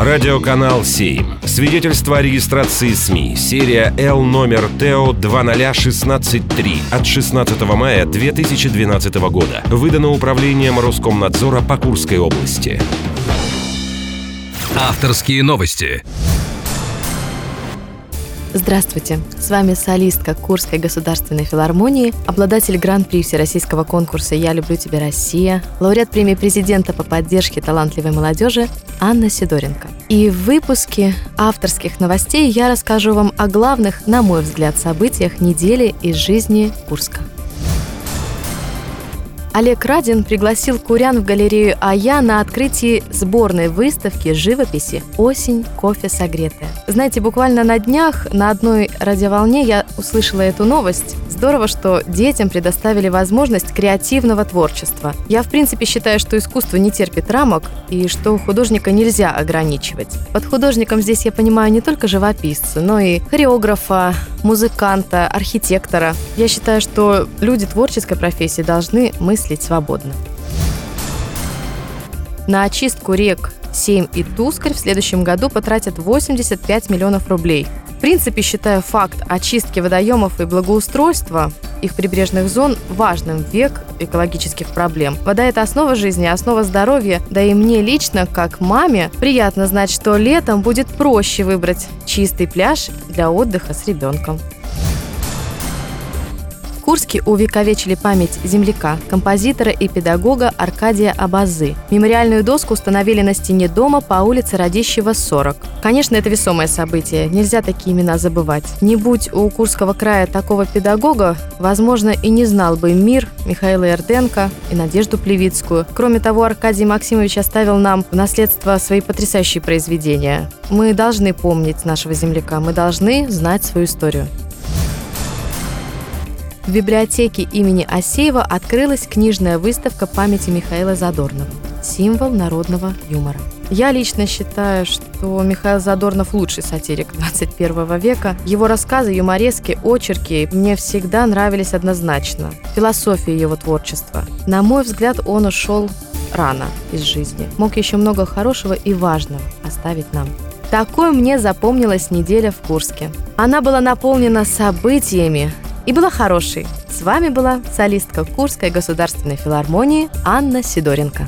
Радиоканал 7. Свидетельство о регистрации СМИ. Серия Л номер ТО 20163 от 16 мая 2012 года. Выдано управлением Роскомнадзора по Курской области. Авторские новости. Здравствуйте! С вами солистка Курской государственной филармонии, обладатель гран-при всероссийского конкурса «Я люблю тебя, Россия», лауреат премии президента по поддержке талантливой молодежи Анна Сидоренко. И в выпуске авторских новостей я расскажу вам о главных, на мой взгляд, событиях недели из жизни Курска. Олег Радин пригласил курян в галерею «Ая» на открытии сборной выставки живописи «Осень. Кофе согретая». Знаете, буквально на днях на одной радиоволне я услышала эту новость. Здорово, что детям предоставили возможность креативного творчества. Я, в принципе, считаю, что искусство не терпит рамок и что художника нельзя ограничивать. Под художником здесь я понимаю не только живописца, но и хореографа, музыканта, архитектора. Я считаю, что люди творческой профессии должны мыслить свободно. На очистку рек Сейм и Тускарь в следующем году потратят 85 миллионов рублей. В принципе, считаю факт очистки водоемов и благоустройства их прибрежных зон важным век экологических проблем. Вода – это основа жизни, основа здоровья, да и мне лично, как маме, приятно знать, что летом будет проще выбрать чистый пляж для отдыха с ребенком. Курске увековечили память земляка, композитора и педагога Аркадия Абазы. Мемориальную доску установили на стене дома по улице Радищева, 40. Конечно, это весомое событие, нельзя такие имена забывать. Не будь у Курского края такого педагога, возможно, и не знал бы мир Михаила Эрденко и Надежду Плевицкую. Кроме того, Аркадий Максимович оставил нам в наследство свои потрясающие произведения. Мы должны помнить нашего земляка, мы должны знать свою историю. В библиотеке имени Асеева открылась книжная выставка памяти Михаила Задорнова «Символ народного юмора». Я лично считаю, что Михаил Задорнов лучший сатирик 21 века. Его рассказы, юморески, очерки мне всегда нравились однозначно. Философия его творчества. На мой взгляд, он ушел рано из жизни. Мог еще много хорошего и важного оставить нам. Такой мне запомнилась неделя в Курске. Она была наполнена событиями, и была хорошей. С вами была солистка Курской государственной филармонии Анна Сидоренко.